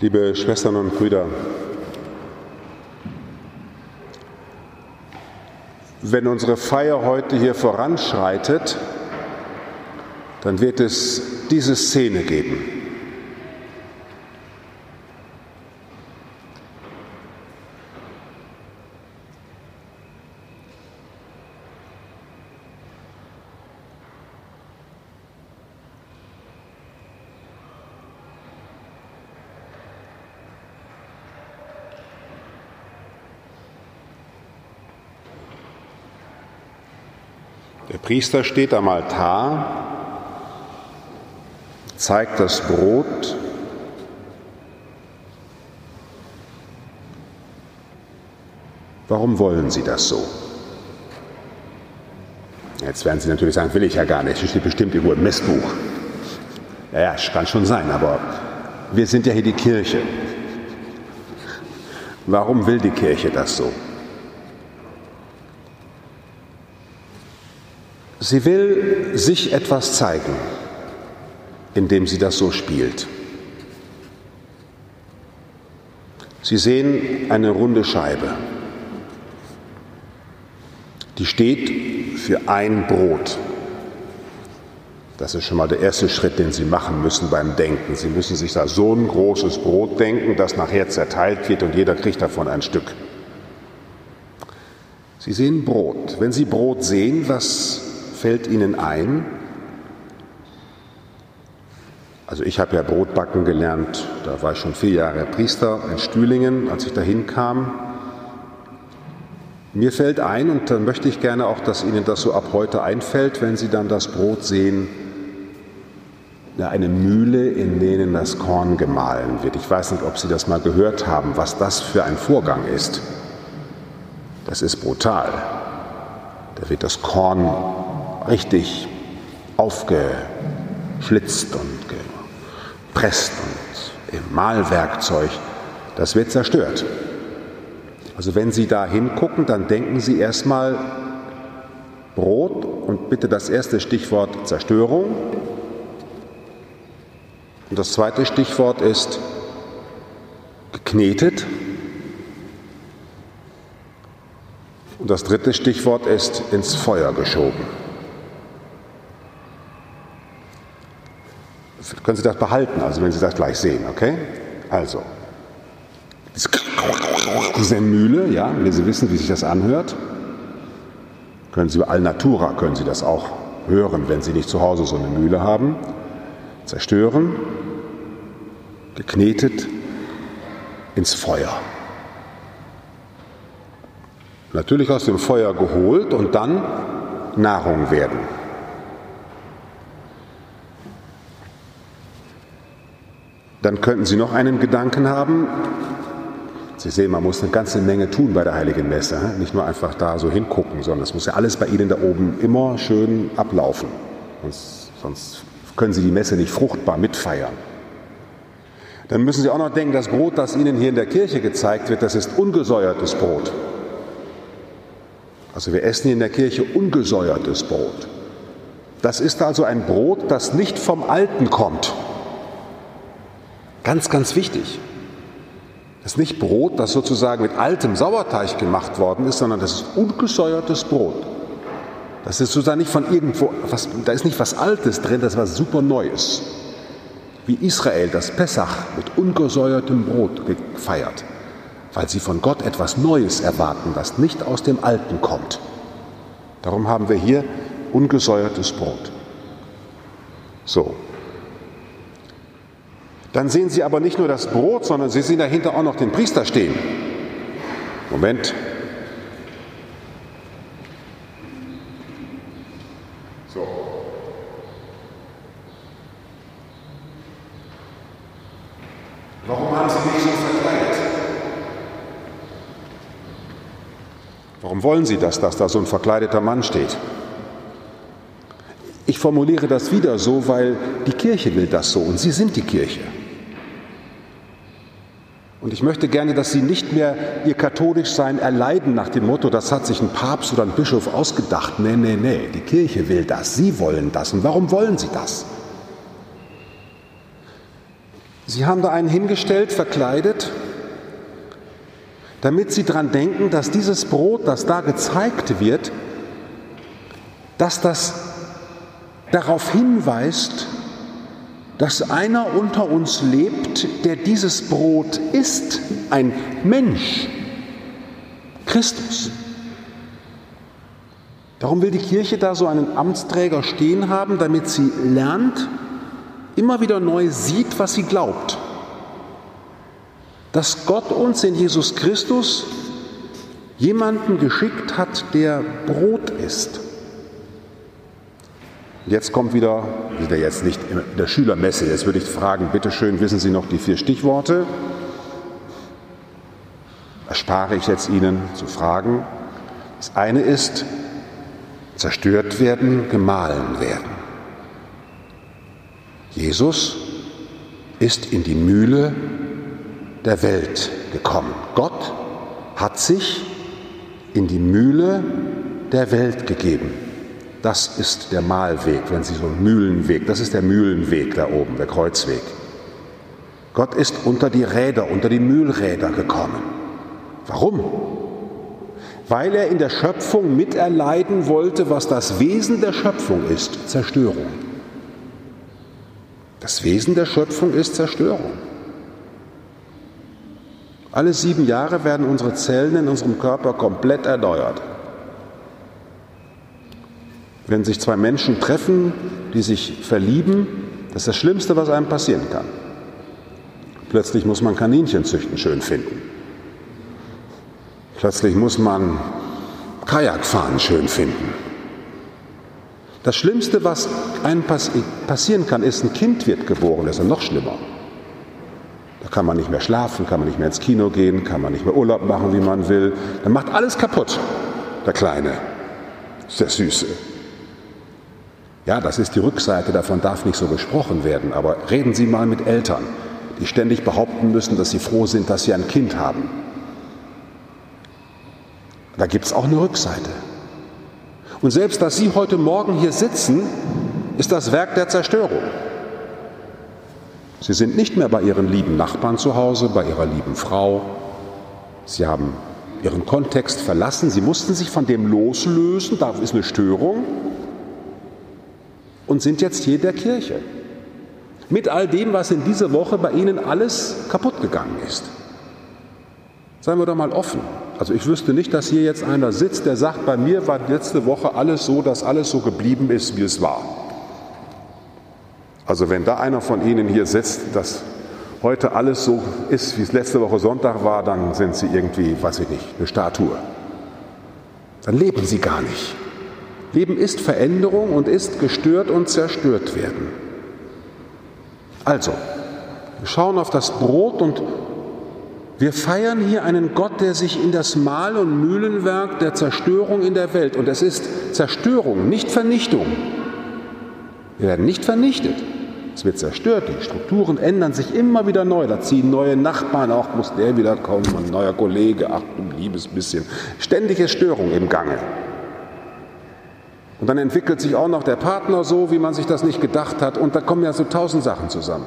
Liebe Schwestern und Brüder, wenn unsere Feier heute hier voranschreitet, dann wird es diese Szene geben. Der Priester steht am Altar, zeigt das Brot, Warum wollen Sie das so? Jetzt werden Sie natürlich sagen, will ich ja gar nicht. Das steht bestimmt irgendwo im Messbuch. Ja, ja, kann schon sein, aber wir sind ja hier die Kirche. Warum will die Kirche das so? Sie will sich etwas zeigen, indem sie das so spielt. Sie sehen eine runde Scheibe. Die steht für ein Brot. Das ist schon mal der erste Schritt, den Sie machen müssen beim Denken. Sie müssen sich da so ein großes Brot denken, das nachher zerteilt wird und jeder kriegt davon ein Stück. Sie sehen Brot. Wenn Sie Brot sehen, was fällt Ihnen ein? Also ich habe ja Brotbacken gelernt, da war ich schon vier Jahre Priester in Stühlingen, als ich dahin kam. Mir fällt ein, und dann möchte ich gerne auch, dass Ihnen das so ab heute einfällt, wenn Sie dann das Brot sehen, eine Mühle, in denen das Korn gemahlen wird. Ich weiß nicht, ob Sie das mal gehört haben, was das für ein Vorgang ist. Das ist brutal. Da wird das Korn richtig aufgeschlitzt und gepresst und im Mahlwerkzeug, das wird zerstört. Also wenn Sie da hingucken, dann denken Sie erstmal Brot und bitte das erste Stichwort Zerstörung. Und das zweite Stichwort ist geknetet. Und das dritte Stichwort ist ins Feuer geschoben. Können Sie das behalten, also wenn Sie das gleich sehen, okay? Also, diese Mühle, ja, wenn Sie wissen, wie sich das anhört, können Sie bei Alnatura können Sie das auch hören, wenn Sie nicht zu Hause so eine Mühle haben. Zerstören, geknetet, ins Feuer. Natürlich aus dem Feuer geholt und dann Nahrung werden. Dann könnten Sie noch einen Gedanken haben. Sie sehen, man muss eine ganze Menge tun bei der Heiligen Messe. Nicht nur einfach da so hingucken, sondern es muss ja alles bei Ihnen da oben immer schön ablaufen. Sonst, sonst können Sie die Messe nicht fruchtbar mitfeiern. Dann müssen Sie auch noch denken, das Brot, das Ihnen hier in der Kirche gezeigt wird, das ist ungesäuertes Brot. Also wir essen hier in der Kirche ungesäuertes Brot. Das ist also ein Brot, das nicht vom Alten kommt, Ganz, ganz wichtig. Das ist nicht Brot, das sozusagen mit altem Sauerteig gemacht worden ist, sondern das ist ungesäuertes Brot. Das ist sozusagen nicht von irgendwo, was, da ist nicht was Altes drin, das ist was super Neues. Wie Israel das Pessach mit ungesäuertem Brot gefeiert, weil sie von Gott etwas Neues erwarten, das nicht aus dem Alten kommt. Darum haben wir hier ungesäuertes Brot. So, dann sehen Sie aber nicht nur das Brot, sondern Sie sehen dahinter auch noch den Priester stehen. Moment. So. Warum haben Sie mich so verkleidet? Warum wollen Sie das, dass da so ein verkleideter Mann steht? Ich formuliere das wieder so, weil die Kirche will das so und Sie sind die Kirche. Und ich möchte gerne, dass Sie nicht mehr Ihr Katholischsein erleiden nach dem Motto, das hat sich ein Papst oder ein Bischof ausgedacht. Nee, nee, nee, die Kirche will das, Sie wollen das. Und warum wollen Sie das? Sie haben da einen hingestellt, verkleidet, damit sie daran denken, dass dieses Brot, das da gezeigt wird, dass das darauf hinweist, dass einer unter uns lebt, der dieses Brot isst, ein Mensch, Christus. Darum will die Kirche da so einen Amtsträger stehen haben, damit sie lernt, immer wieder neu sieht, was sie glaubt. Dass Gott uns in Jesus Christus jemanden geschickt hat, der Brot ist. Jetzt kommt wieder, wieder jetzt nicht in der Schülermesse, jetzt würde ich fragen, bitte schön, wissen Sie noch die vier Stichworte? Erspare ich jetzt Ihnen zu fragen. Das eine ist zerstört werden, gemahlen werden. Jesus ist in die Mühle der Welt gekommen. Gott hat sich in die Mühle der Welt gegeben. Das ist der Mahlweg, wenn Sie so einen Mühlenweg, das ist der Mühlenweg da oben, der Kreuzweg. Gott ist unter die Räder, unter die Mühlräder gekommen. Warum? Weil er in der Schöpfung miterleiden wollte, was das Wesen der Schöpfung ist, Zerstörung. Das Wesen der Schöpfung ist Zerstörung. Alle sieben Jahre werden unsere Zellen in unserem Körper komplett erneuert. Wenn sich zwei Menschen treffen, die sich verlieben, das ist das Schlimmste, was einem passieren kann. Plötzlich muss man Kaninchen züchten schön finden. Plötzlich muss man Kajakfahren schön finden. Das Schlimmste, was einem passieren kann, ist, ein Kind wird geboren, das ist noch schlimmer. Da kann man nicht mehr schlafen, kann man nicht mehr ins Kino gehen, kann man nicht mehr Urlaub machen, wie man will. Dann macht alles kaputt, der Kleine. Ist der Süße. Ja, das ist die Rückseite, davon darf nicht so gesprochen werden, aber reden Sie mal mit Eltern, die ständig behaupten müssen, dass sie froh sind, dass sie ein Kind haben. Da gibt es auch eine Rückseite. Und selbst, dass Sie heute Morgen hier sitzen, ist das Werk der Zerstörung. Sie sind nicht mehr bei Ihren lieben Nachbarn zu Hause, bei Ihrer lieben Frau. Sie haben Ihren Kontext verlassen. Sie mussten sich von dem loslösen. Da ist eine Störung und sind jetzt hier der Kirche. Mit all dem, was in dieser Woche bei Ihnen alles kaputt gegangen ist. Seien wir doch mal offen. Also ich wüsste nicht, dass hier jetzt einer sitzt, der sagt, bei mir war letzte Woche alles so, dass alles so geblieben ist, wie es war. Also wenn da einer von Ihnen hier sitzt, dass heute alles so ist, wie es letzte Woche Sonntag war, dann sind Sie irgendwie, weiß ich nicht, eine Statue. Dann leben Sie gar nicht. Leben ist Veränderung und ist gestört und zerstört werden. Also, wir schauen auf das Brot und wir feiern hier einen Gott, der sich in das Mahl- und Mühlenwerk der Zerstörung in der Welt, und es ist Zerstörung, nicht Vernichtung. Wir werden nicht vernichtet. Es wird zerstört, die Strukturen ändern sich immer wieder neu. Da ziehen neue Nachbarn, auch muss der wieder kommen, ein neuer Kollege, ach du liebes bisschen. Ständige Störung im Gange. Und dann entwickelt sich auch noch der Partner so, wie man sich das nicht gedacht hat. Und da kommen ja so tausend Sachen zusammen.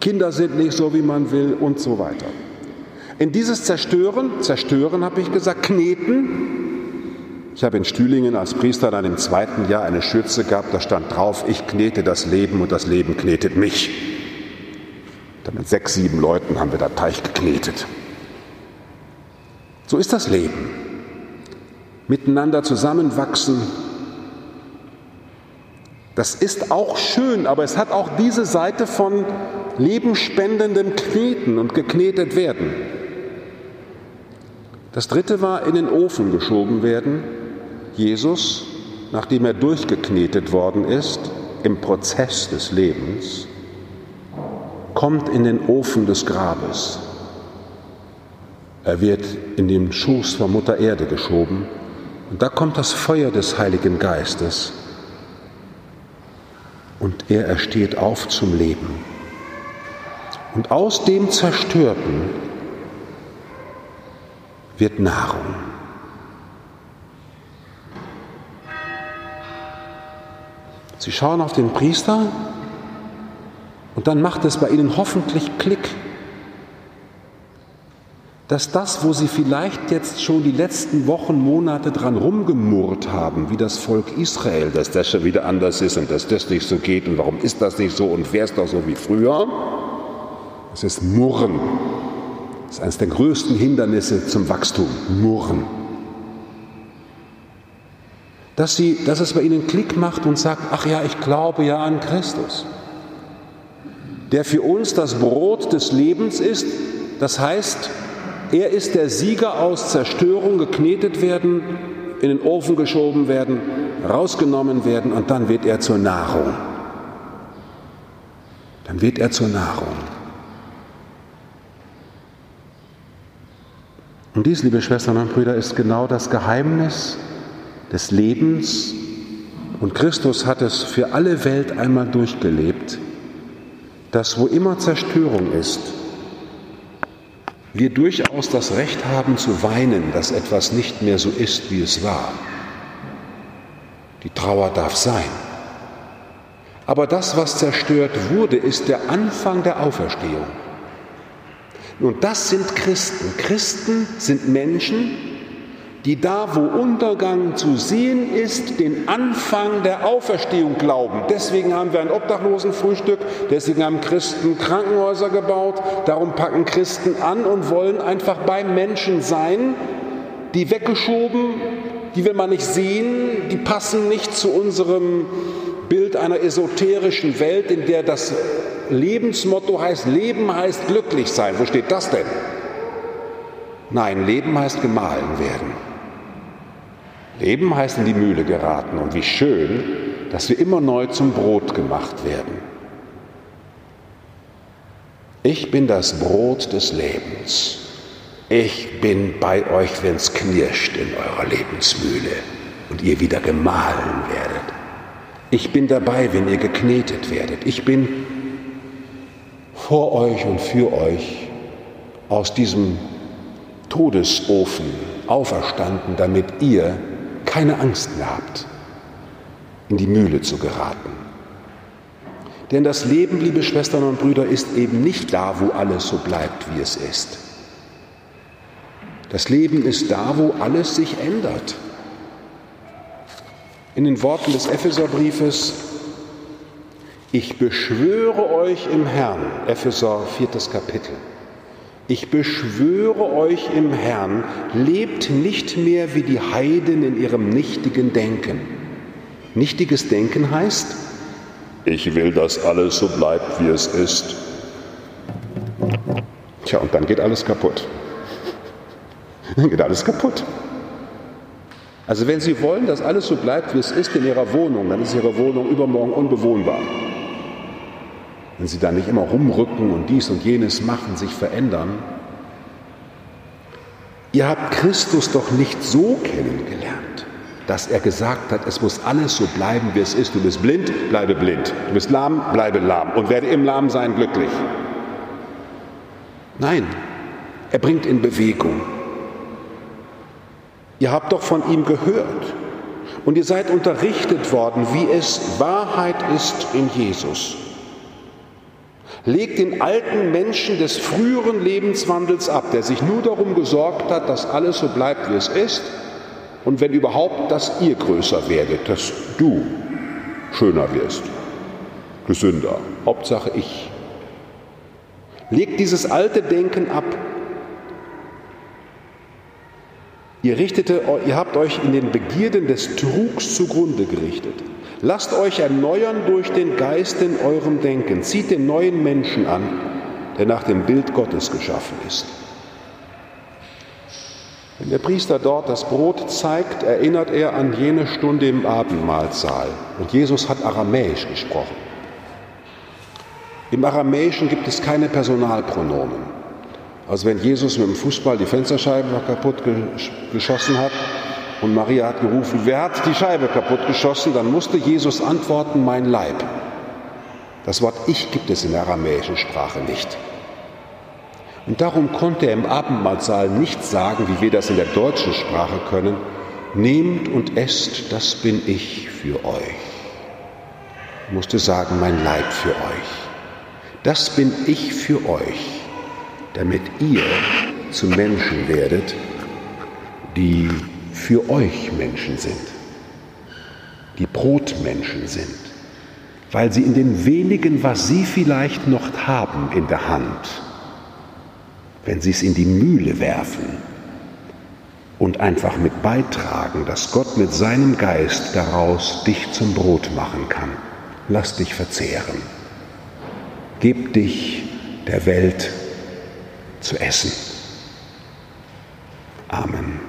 Kinder sind nicht so, wie man will und so weiter. In dieses Zerstören, Zerstören habe ich gesagt, kneten. Ich habe in Stühlingen als Priester dann im zweiten Jahr eine Schürze gehabt, da stand drauf, ich knete das Leben und das Leben knetet mich. Dann mit sechs, sieben Leuten haben wir da Teich geknetet. So ist das Leben. Miteinander zusammenwachsen, das ist auch schön, aber es hat auch diese Seite von lebenspendendem Kneten und geknetet werden. Das dritte war in den Ofen geschoben werden. Jesus, nachdem er durchgeknetet worden ist im Prozess des Lebens, kommt in den Ofen des Grabes. Er wird in den Schoß von Mutter Erde geschoben und da kommt das Feuer des Heiligen Geistes und er ersteht auf zum Leben. Und aus dem Zerstörten wird Nahrung. Sie schauen auf den Priester Und dann macht es bei ihnen hoffentlich Klick, dass das, wo sie vielleicht jetzt schon die letzten Wochen, Monate dran rumgemurrt haben, wie das Volk Israel, dass das schon wieder anders ist und dass das nicht so geht und warum ist das nicht so und wer ist doch so wie früher, es ist Murren. Das ist eines der größten Hindernisse zum Wachstum, Murren. Dass, sie, dass es bei ihnen Klick macht und sagt, ach ja, ich glaube ja an Christus, der für uns das Brot des Lebens ist, das heißt, er ist der Sieger aus Zerstörung, geknetet werden, in den Ofen geschoben werden, rausgenommen werden und dann wird er zur Nahrung. Dann wird er zur Nahrung. Und dies, liebe Schwestern und Brüder, ist genau das Geheimnis des Lebens. Und Christus hat es für alle Welt einmal durchgelebt, dass wo immer Zerstörung ist, wir durchaus das Recht haben zu weinen, dass etwas nicht mehr so ist, wie es war. Die Trauer darf sein. Aber das, was zerstört wurde, ist der Anfang der Auferstehung. Und das sind Christen. Christen sind Menschen, die da, wo Untergang zu sehen ist, den Anfang der Auferstehung glauben. Deswegen haben wir ein Obdachlosenfrühstück, deswegen haben Christen Krankenhäuser gebaut, darum packen Christen an und wollen einfach bei Menschen sein, die weggeschoben, die will man nicht sehen, die passen nicht zu unserem Bild einer esoterischen Welt, in der das Lebensmotto heißt, Leben heißt glücklich sein. Wo steht das denn? Nein, Leben heißt gemahlen werden. Leben heißt in die Mühle geraten und wie schön, dass wir immer neu zum Brot gemacht werden. Ich bin das Brot des Lebens. Ich bin bei euch, wenn es knirscht in eurer Lebensmühle und ihr wieder gemahlen werdet. Ich bin dabei, wenn ihr geknetet werdet. Ich bin vor euch und für euch aus diesem Todesofen auferstanden, damit ihr keine Angst mehr habt, in die Mühle zu geraten. Denn das Leben, liebe Schwestern und Brüder, ist eben nicht da, wo alles so bleibt, wie es ist. Das Leben ist da, wo alles sich ändert. In den Worten des Epheserbriefes, ich beschwöre euch im Herrn, Epheser viertes Kapitel, ich beschwöre euch im Herrn, lebt nicht mehr wie die Heiden in ihrem nichtigen Denken. Nichtiges Denken heißt, ich will, dass alles so bleibt, wie es ist. Tja, und dann geht alles kaputt. Dann geht alles kaputt. Also wenn Sie wollen, dass alles so bleibt, wie es ist in Ihrer Wohnung, dann ist Ihre Wohnung übermorgen unbewohnbar wenn sie da nicht immer rumrücken und dies und jenes machen, sich verändern. Ihr habt Christus doch nicht so kennengelernt, dass er gesagt hat, es muss alles so bleiben, wie es ist. Du bist blind, bleibe blind. Du bist lahm, bleibe lahm und werde im Lahmsein glücklich. Nein, er bringt in Bewegung. Ihr habt doch von ihm gehört und ihr seid unterrichtet worden, wie es Wahrheit ist in Jesus. Legt den alten Menschen des früheren Lebenswandels ab, der sich nur darum gesorgt hat, dass alles so bleibt, wie es ist. Und wenn überhaupt, dass ihr größer werdet, dass du schöner wirst, gesünder. Hauptsache ich. Legt dieses alte Denken ab. Ihr, richtete, ihr habt euch in den Begierden des Trugs zugrunde gerichtet. Lasst euch erneuern durch den Geist in eurem Denken. Zieht den neuen Menschen an, der nach dem Bild Gottes geschaffen ist. Wenn der Priester dort das Brot zeigt, erinnert er an jene Stunde im Abendmahlsaal. Und Jesus hat Aramäisch gesprochen. Im Aramäischen gibt es keine Personalpronomen. Also wenn Jesus mit dem Fußball die Fensterscheibe kaputt geschossen hat, und Maria hat gerufen, wer hat die Scheibe kaputt geschossen? Dann musste Jesus antworten, mein Leib. Das Wort Ich gibt es in der aramäischen Sprache nicht. Und darum konnte er im Abendmahlsaal nicht sagen, wie wir das in der deutschen Sprache können, nehmt und esst, das bin ich für euch. Er musste sagen, mein Leib für euch. Das bin ich für euch, damit ihr zu Menschen werdet, die für euch Menschen sind, die Brotmenschen sind, weil sie in den wenigen, was sie vielleicht noch haben in der Hand, wenn sie es in die Mühle werfen und einfach mit beitragen, dass Gott mit seinem Geist daraus dich zum Brot machen kann. Lass dich verzehren. Gib dich der Welt zu essen. Amen.